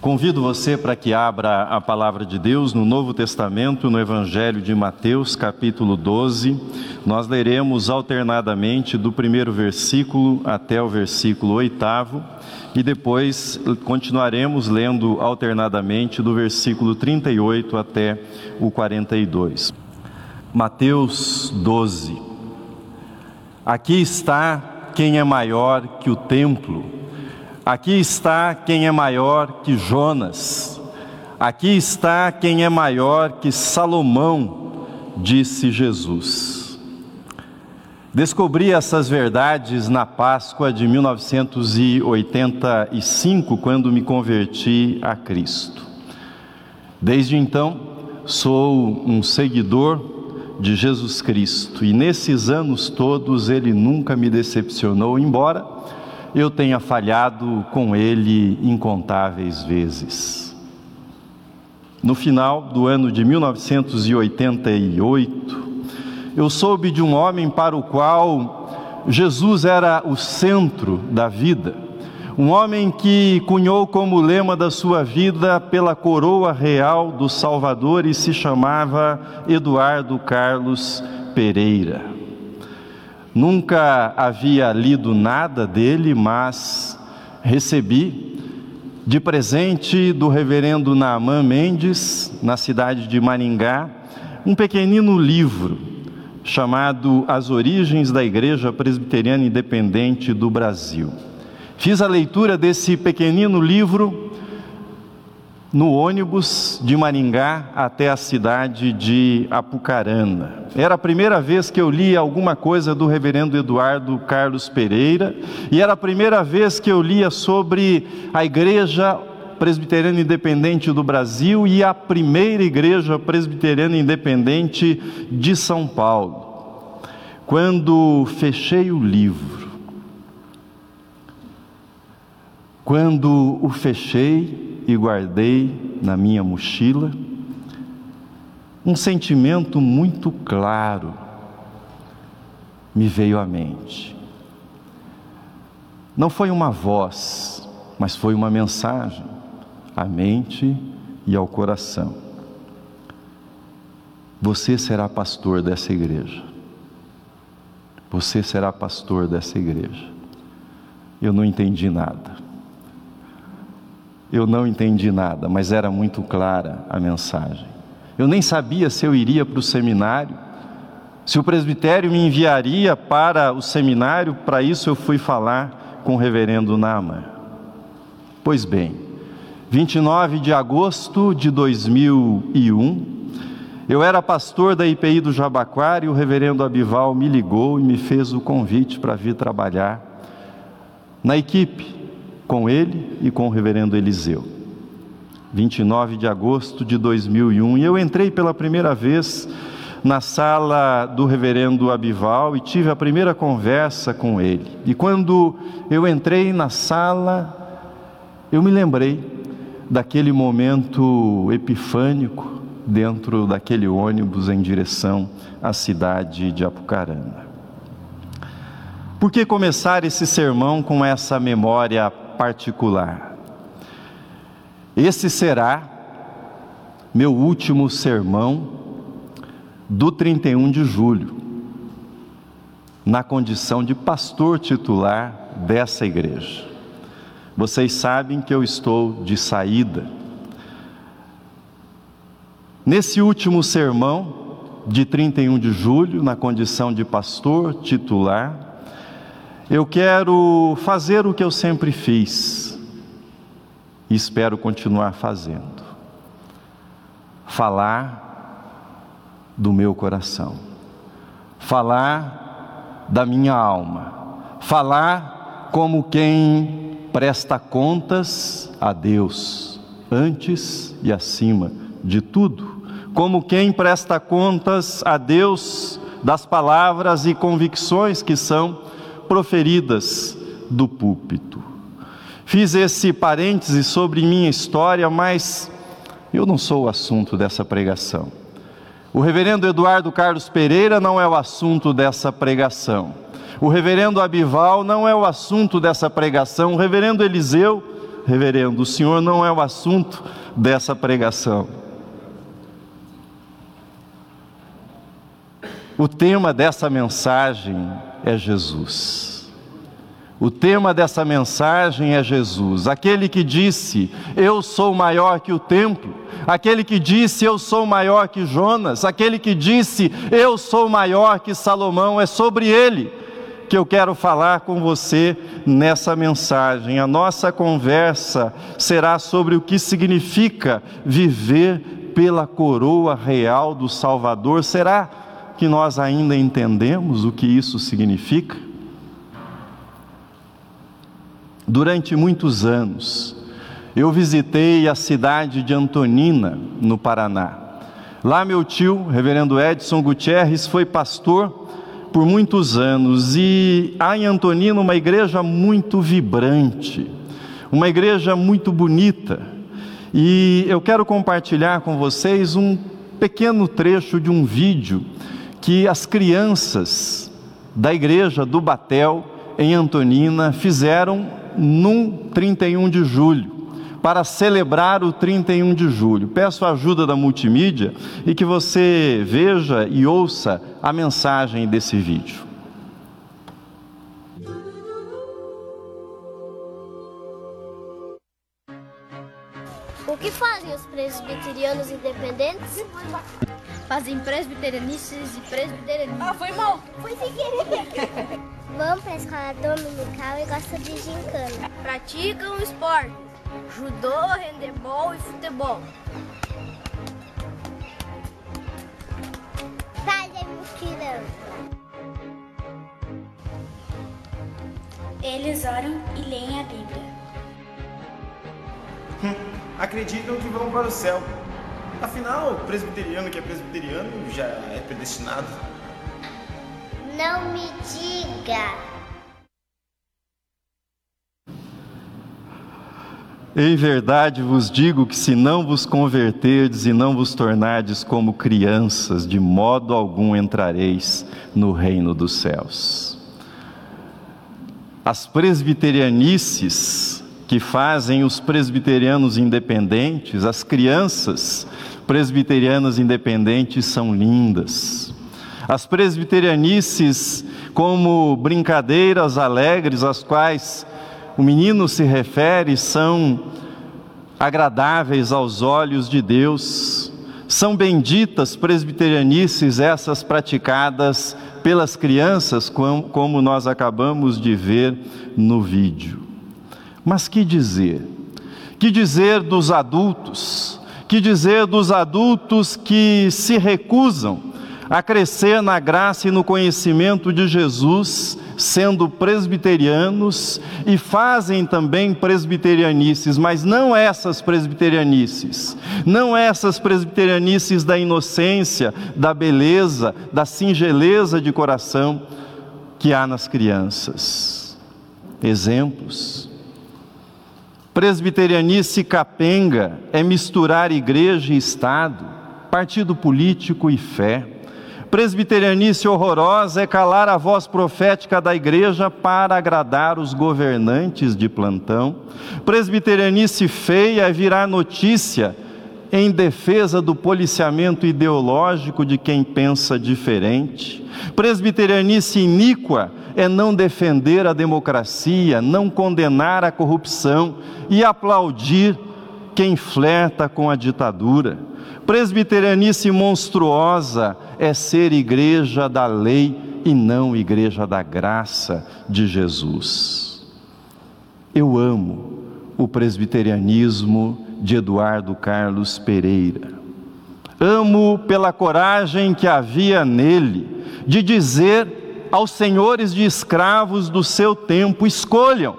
Convido você para que abra a palavra de Deus no Novo Testamento, no Evangelho de Mateus, capítulo 12. Nós leremos alternadamente do primeiro versículo até o versículo oitavo e depois continuaremos lendo alternadamente do versículo 38 até o 42. Mateus 12. Aqui está quem é maior que o templo Aqui está quem é maior que Jonas. Aqui está quem é maior que Salomão, disse Jesus. Descobri essas verdades na Páscoa de 1985, quando me converti a Cristo. Desde então, sou um seguidor de Jesus Cristo e nesses anos todos ele nunca me decepcionou, embora eu tenha falhado com ele incontáveis vezes. No final do ano de 1988, eu soube de um homem para o qual Jesus era o centro da vida, um homem que cunhou como lema da sua vida pela coroa real do Salvador e se chamava Eduardo Carlos Pereira. Nunca havia lido nada dele, mas recebi de presente do reverendo Naaman Mendes, na cidade de Maringá, um pequenino livro chamado As Origens da Igreja Presbiteriana Independente do Brasil. Fiz a leitura desse pequenino livro no ônibus de Maringá até a cidade de Apucarana. Era a primeira vez que eu li alguma coisa do reverendo Eduardo Carlos Pereira e era a primeira vez que eu lia sobre a Igreja Presbiteriana Independente do Brasil e a primeira Igreja Presbiteriana Independente de São Paulo. Quando fechei o livro, quando o fechei, e guardei na minha mochila um sentimento muito claro me veio à mente. Não foi uma voz, mas foi uma mensagem à mente e ao coração. Você será pastor dessa igreja. Você será pastor dessa igreja. Eu não entendi nada. Eu não entendi nada, mas era muito clara a mensagem. Eu nem sabia se eu iria para o seminário, se o presbitério me enviaria para o seminário, para isso eu fui falar com o reverendo Nama. Pois bem, 29 de agosto de 2001, eu era pastor da IPI do Jabaquara e o reverendo Abival me ligou e me fez o convite para vir trabalhar na equipe com ele e com o reverendo Eliseu. 29 de agosto de 2001, e eu entrei pela primeira vez na sala do reverendo Abival e tive a primeira conversa com ele. E quando eu entrei na sala, eu me lembrei daquele momento epifânico dentro daquele ônibus em direção à cidade de Apucarana. Por que começar esse sermão com essa memória particular. Esse será meu último sermão do 31 de julho, na condição de pastor titular dessa igreja. Vocês sabem que eu estou de saída. Nesse último sermão de 31 de julho, na condição de pastor titular, eu quero fazer o que eu sempre fiz e espero continuar fazendo. Falar do meu coração, falar da minha alma, falar como quem presta contas a Deus, antes e acima de tudo, como quem presta contas a Deus das palavras e convicções que são proferidas do púlpito. Fiz esse parêntese sobre minha história, mas eu não sou o assunto dessa pregação. O reverendo Eduardo Carlos Pereira não é o assunto dessa pregação. O reverendo Abival não é o assunto dessa pregação. O reverendo Eliseu reverendo, o senhor não é o assunto dessa pregação. O tema dessa mensagem é Jesus. O tema dessa mensagem é Jesus, aquele que disse: Eu sou maior que o templo, aquele que disse: Eu sou maior que Jonas, aquele que disse: Eu sou maior que Salomão, é sobre ele que eu quero falar com você nessa mensagem. A nossa conversa será sobre o que significa viver pela coroa real do Salvador. Será que nós ainda entendemos o que isso significa? Durante muitos anos, eu visitei a cidade de Antonina, no Paraná. Lá, meu tio, reverendo Edson Gutierrez, foi pastor por muitos anos e há em Antonina uma igreja muito vibrante, uma igreja muito bonita. E eu quero compartilhar com vocês um pequeno trecho de um vídeo que as crianças da igreja do Batel, em Antonina, fizeram num 31 de julho, para celebrar o 31 de julho. Peço a ajuda da multimídia e que você veja e ouça a mensagem desse vídeo. O que fazem os presbiterianos independentes? Fazem presbiterianistas e presbiterianistas. Ah, foi mal! Foi sem querer! Vão para a escola dominical e gostam de gincana. Praticam esporte, judô, handebol e futebol. Fazem mutirão. Eles oram e leem a Bíblia. Hum, acreditam que vão para o céu. Afinal, presbiteriano que é presbiteriano já é predestinado. Não me diga. Em verdade vos digo que se não vos converterdes e não vos tornardes como crianças, de modo algum entrareis no reino dos céus. As presbiterianices que fazem os presbiterianos independentes, as crianças presbiterianas independentes são lindas as presbiterianices como brincadeiras alegres às quais o menino se refere são agradáveis aos olhos de Deus. São benditas presbiterianices essas praticadas pelas crianças, como nós acabamos de ver no vídeo. Mas que dizer? Que dizer dos adultos? Que dizer dos adultos que se recusam a crescer na graça e no conhecimento de Jesus, sendo presbiterianos e fazem também presbiterianices, mas não essas presbiterianices, não essas presbiterianices da inocência, da beleza, da singeleza de coração que há nas crianças. Exemplos. Presbiterianice capenga é misturar igreja e Estado, partido político e fé. Presbiterianice horrorosa é calar a voz profética da igreja para agradar os governantes de plantão. Presbiterianice feia é virar notícia em defesa do policiamento ideológico de quem pensa diferente. Presbiterianice iníqua é não defender a democracia, não condenar a corrupção e aplaudir quem flerta com a ditadura. Presbiterianice monstruosa é ser igreja da lei e não igreja da graça de Jesus. Eu amo o presbiterianismo de Eduardo Carlos Pereira. Amo pela coragem que havia nele de dizer aos senhores de escravos do seu tempo: escolham,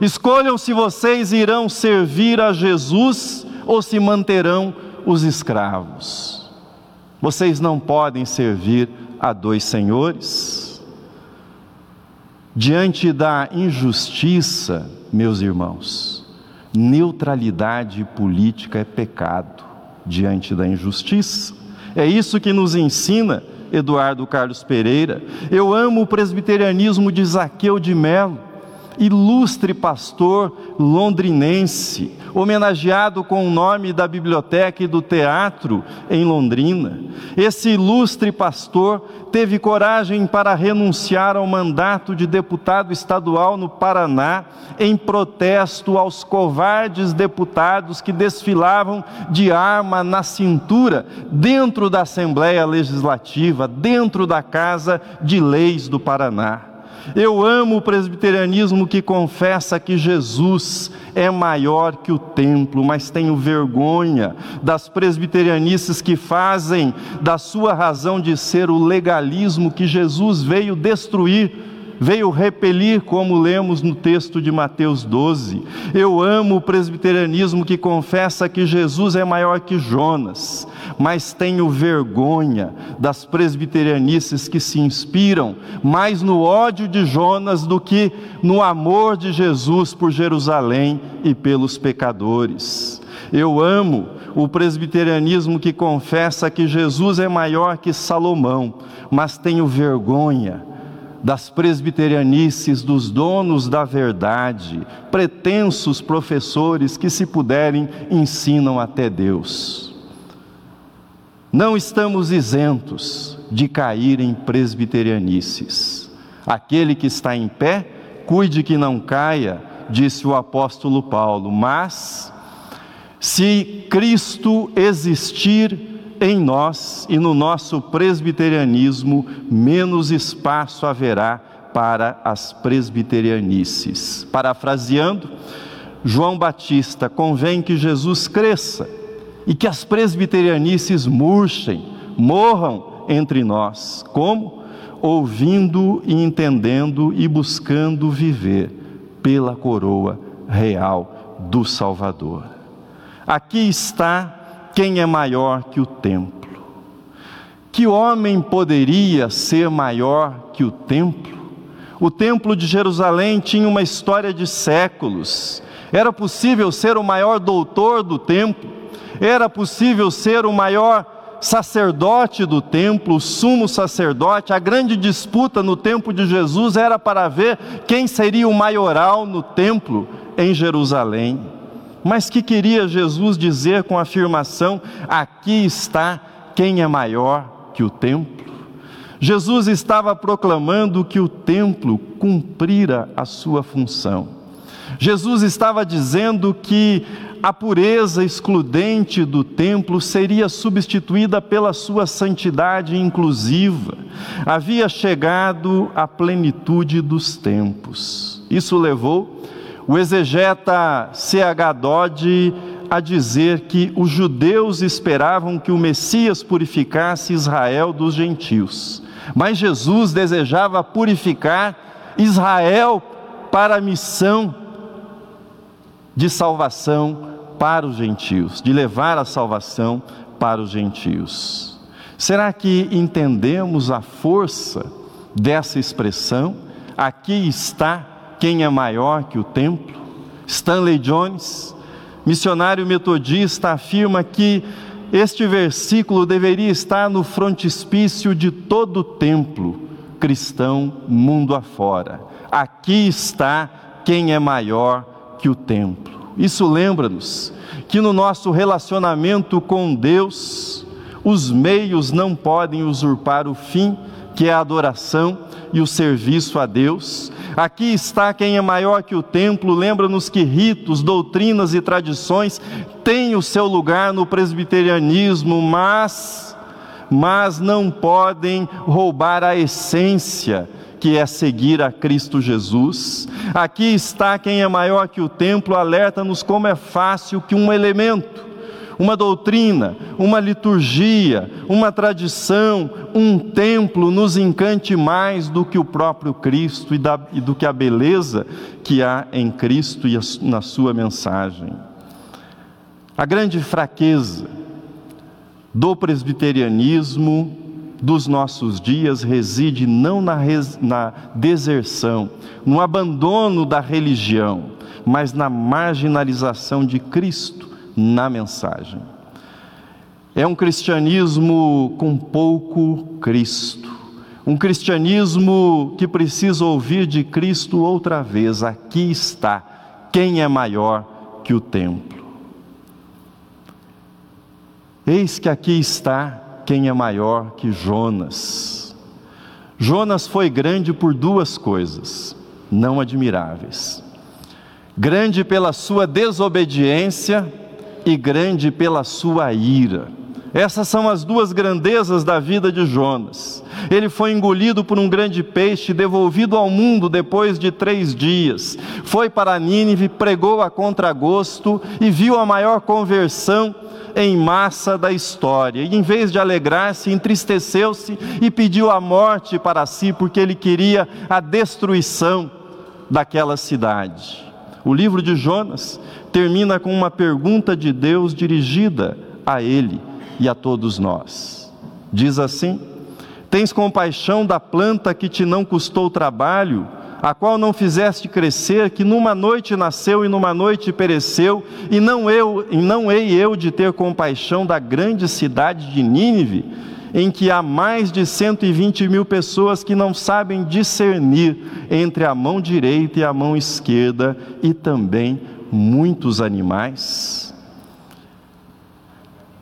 escolham se vocês irão servir a Jesus ou se manterão os escravos. Vocês não podem servir a dois senhores. Diante da injustiça, meus irmãos, neutralidade política é pecado diante da injustiça. É isso que nos ensina Eduardo Carlos Pereira. Eu amo o presbiterianismo de Zaqueu de Melo. ilustre pastor londrinense, homenageado com o nome da biblioteca e do teatro em Londrina. Esse ilustre pastor teve coragem para renunciar ao mandato de deputado estadual no Paraná em protesto aos covardes deputados que desfilavam de arma na cintura dentro da Assembleia Legislativa, dentro da Casa de Leis do Paraná. Eu amo o presbiterianismo que confessa que Jesus é maior que o templo, mas tenho vergonha das presbiterianices que fazem da sua razão de ser o legalismo que Jesus veio destruir veio repelir, como lemos no texto de Mateus 12. Eu amo o presbiterianismo que confessa que Jesus é maior que Jonas, mas tenho vergonha das presbiterianices que se inspiram mais no ódio de Jonas do que no amor de Jesus por Jerusalém e pelos pecadores. Eu amo o presbiterianismo que confessa que Jesus é maior que Salomão, mas tenho vergonha das presbiterianices, dos donos da verdade, pretensos professores que, se puderem, ensinam até Deus. Não estamos isentos de cair em presbiterianices. Aquele que está em pé, cuide que não caia, disse o apóstolo Paulo, mas se Cristo existir em nós e no nosso presbiterianismo, menos espaço haverá para as presbiterianices. Parafraseando, João Batista, convém que Jesus cresça e que as presbiterianices murchem, morram entre nós. Como? Ouvindo e entendendo e buscando viver pela coroa real do Salvador. Aqui está quem é maior que o templo? Que homem poderia ser maior que o templo? O templo de Jerusalém tinha uma história de séculos. Era possível ser o maior doutor do templo, era possível ser o maior sacerdote do templo, o sumo sacerdote. A grande disputa no tempo de Jesus era para ver quem seria o maioral no templo em Jerusalém. Mas que queria Jesus dizer com a afirmação: aqui está quem é maior que o templo? Jesus estava proclamando que o templo cumprira a sua função. Jesus estava dizendo que a pureza excludente do templo seria substituída pela sua santidade inclusiva. Havia chegado a plenitude dos tempos. Isso levou o exegeta C.H. Dodd a dizer que os judeus esperavam que o Messias purificasse Israel dos gentios, mas Jesus desejava purificar Israel para a missão de salvação para os gentios, de levar a salvação para os gentios. Será que entendemos a força dessa expressão? Aqui está quem é maior que o templo? Stanley Jones, missionário metodista, afirma que este versículo deveria estar no frontispício de todo o templo cristão mundo afora. Aqui está quem é maior que o templo. Isso lembra-nos que no nosso relacionamento com Deus, os meios não podem usurpar o fim, que é a adoração e o serviço a Deus. Aqui está quem é maior que o templo. Lembra-nos que ritos, doutrinas e tradições têm o seu lugar no presbiterianismo, mas mas não podem roubar a essência que é seguir a Cristo Jesus. Aqui está quem é maior que o templo, alerta-nos como é fácil que um elemento uma doutrina, uma liturgia, uma tradição, um templo nos encante mais do que o próprio Cristo e, da, e do que a beleza que há em Cristo e a, na sua mensagem. A grande fraqueza do presbiterianismo dos nossos dias reside não na, res, na deserção, no abandono da religião, mas na marginalização de Cristo na mensagem. É um cristianismo com pouco Cristo, Um cristianismo que precisa ouvir de Cristo outra vez: aqui está, quem é maior que o templo? Eis que aqui está quem é maior que Jonas. Jonas foi grande por duas coisas não admiráveis: grande pela sua desobediência e grande pela sua ira. Essas são as duas grandezas da vida de Jonas. Ele foi engolido por um grande peixe, devolvido ao mundo depois de três dias. Foi para Nínive, pregou a contragosto e viu a maior conversão em massa da história. E em vez de alegrar-se, entristeceu-se e pediu a morte para si, porque ele queria a destruição daquela cidade. O livro de Jonas termina com uma pergunta de Deus dirigida a ele e a todos nós. Diz assim: Tens compaixão da planta que te não custou trabalho? a qual não fizeste crescer, que numa noite nasceu e numa noite pereceu, e não eu, e não hei eu de ter compaixão da grande cidade de Nínive, em que há mais de 120 mil pessoas que não sabem discernir entre a mão direita e a mão esquerda, e também muitos animais.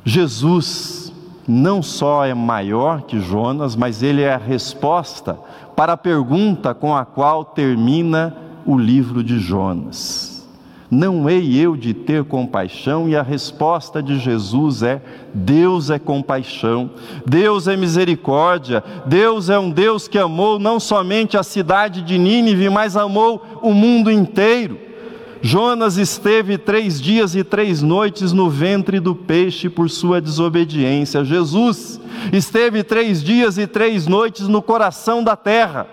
Jesus não só é maior que Jonas, mas ele é a resposta para a pergunta com a qual termina o livro de Jonas. Não hei eu de ter compaixão? E a resposta de Jesus é: Deus é compaixão, Deus é misericórdia, Deus é um Deus que amou não somente a cidade de Nínive, mas amou o mundo inteiro. Jonas esteve três dias e três noites no ventre do peixe por sua desobediência. Jesus esteve três dias e três noites no coração da terra,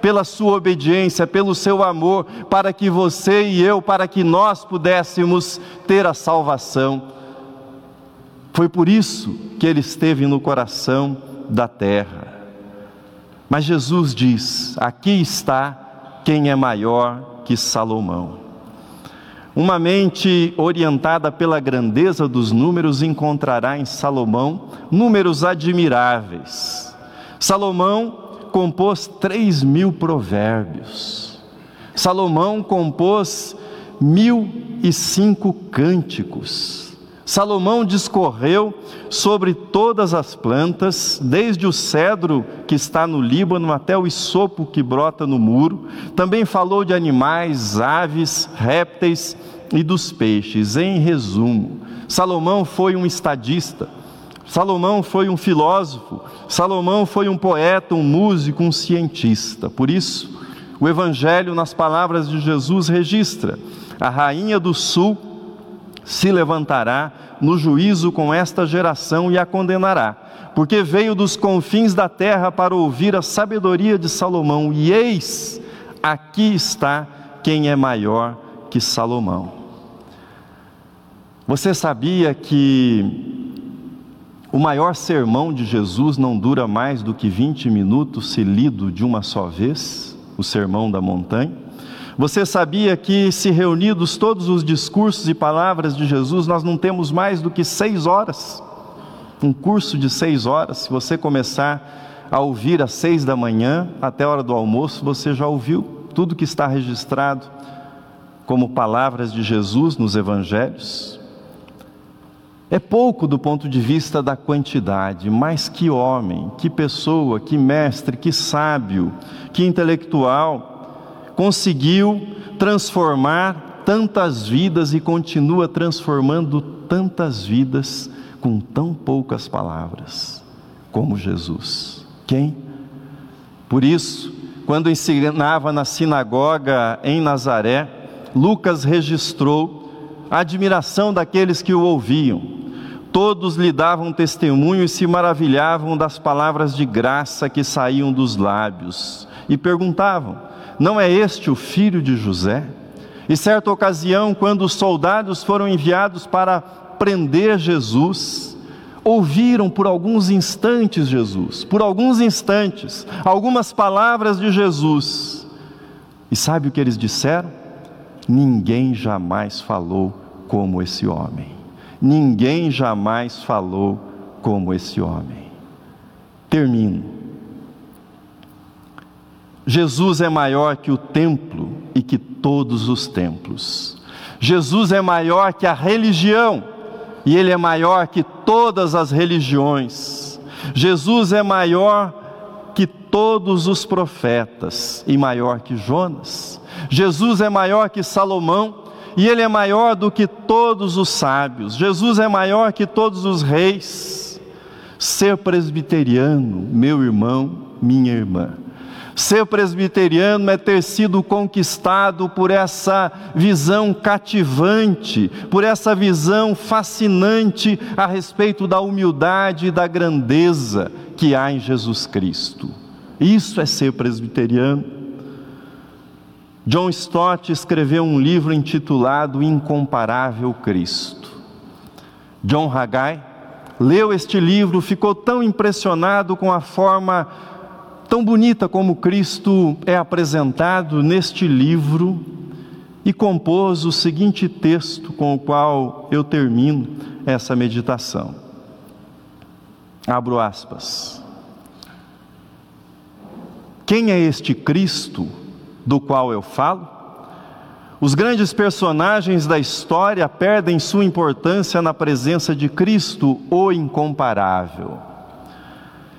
pela sua obediência, pelo seu amor, para que você e eu, para que nós pudéssemos ter a salvação. Foi por isso que ele esteve no coração da terra. Mas Jesus diz: aqui está quem é maior que Salomão. Uma mente orientada pela grandeza dos números encontrará em Salomão números admiráveis. Salomão compôs três mil provérbios. Salomão compôs mil e cinco cânticos. Salomão discorreu sobre todas as plantas, desde o cedro que está no Líbano até o isopo que brota no muro. Também falou de animais, aves, répteis e dos peixes. Em resumo, Salomão foi um estadista. Salomão foi um filósofo, Salomão foi um poeta, um músico, um cientista. Por isso, o Evangelho, nas palavras de Jesus, registra: a rainha do sul se levantará no juízo com esta geração e a condenará, porque veio dos confins da terra para ouvir a sabedoria de Salomão, e eis, aqui está quem é maior que Salomão. Você sabia que o maior sermão de Jesus não dura mais do que 20 minutos se lido de uma só vez? O sermão da montanha? Você sabia que, se reunidos todos os discursos e palavras de Jesus, nós não temos mais do que seis horas? Um curso de seis horas, se você começar a ouvir às seis da manhã até a hora do almoço, você já ouviu tudo que está registrado como palavras de Jesus nos evangelhos. É pouco do ponto de vista da quantidade, mas que homem, que pessoa, que mestre, que sábio, que intelectual conseguiu transformar tantas vidas e continua transformando tantas vidas com tão poucas palavras como Jesus. Quem? Por isso, quando ensinava na sinagoga em Nazaré, Lucas registrou a admiração daqueles que o ouviam. Todos lhe davam testemunho e se maravilhavam das palavras de graça que saíam dos lábios e perguntavam: não é este o filho de José? E certa ocasião, quando os soldados foram enviados para prender Jesus, ouviram por alguns instantes Jesus, por alguns instantes, algumas palavras de Jesus. E sabe o que eles disseram? Ninguém jamais falou como esse homem. Ninguém jamais falou como esse homem. Termino. Jesus é maior que o templo e que todos os templos. Jesus é maior que a religião e ele é maior que todas as religiões. Jesus é maior que todos os profetas e maior que Jonas. Jesus é maior que Salomão e ele é maior do que todos os sábios. Jesus é maior que todos os reis. Ser presbiteriano, meu irmão, minha irmã, Ser presbiteriano é ter sido conquistado por essa visão cativante, por essa visão fascinante a respeito da humildade e da grandeza que há em Jesus Cristo. Isso é ser presbiteriano. John Stott escreveu um livro intitulado Incomparável Cristo. John Haggai leu este livro, ficou tão impressionado com a forma tão bonita como Cristo é apresentado neste livro e compôs o seguinte texto com o qual eu termino essa meditação. Abro aspas. Quem é este Cristo do qual eu falo? Os grandes personagens da história perdem sua importância na presença de Cristo, o incomparável.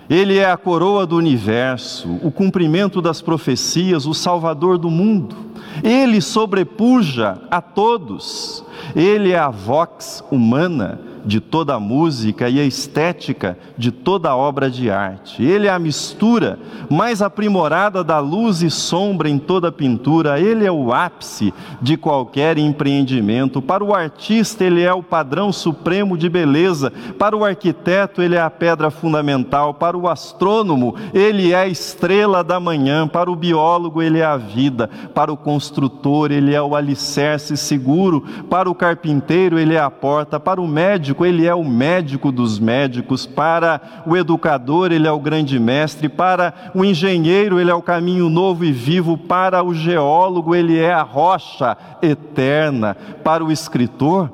Ele é a coroa do universo, o cumprimento das profecias, o salvador do mundo. Ele sobrepuja a todos. Ele é a vox humana de toda a música e a estética de toda a obra de arte. Ele é a mistura mais aprimorada da luz e sombra em toda a pintura. Ele é o ápice de qualquer empreendimento. Para o artista, ele é o padrão supremo de beleza. Para o arquiteto, ele é a pedra fundamental. Para o astrônomo, ele é a estrela da manhã. Para o biólogo, ele é a vida. Para o construtor, ele é o alicerce seguro. Para o carpinteiro, ele é a porta. Para o médico, médico, ele é o médico dos médicos, para o educador, ele é o grande mestre, para o engenheiro, ele é o caminho novo e vivo, para o geólogo, ele é a rocha eterna, para o escritor,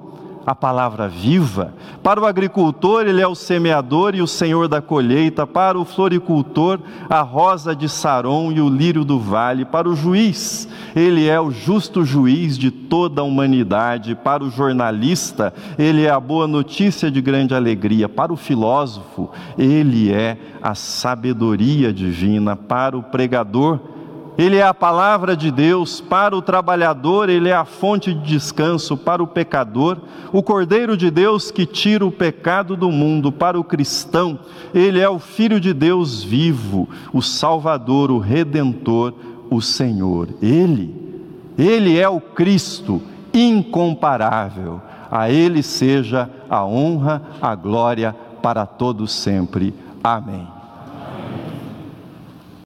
a palavra viva. Para o agricultor, ele é o semeador e o senhor da colheita. Para o floricultor, a rosa de Saron e o lírio do vale. Para o juiz, ele é o justo juiz de toda a humanidade. Para o jornalista, ele é a boa notícia de grande alegria. Para o filósofo, ele é a sabedoria divina. Para o pregador, ele é a palavra de Deus, para o trabalhador, ele é a fonte de descanso, para o pecador, o Cordeiro de Deus que tira o pecado do mundo, para o cristão, ele é o Filho de Deus vivo, o Salvador, o Redentor, o Senhor. Ele, ele é o Cristo incomparável. A ele seja a honra, a glória para todos sempre. Amém.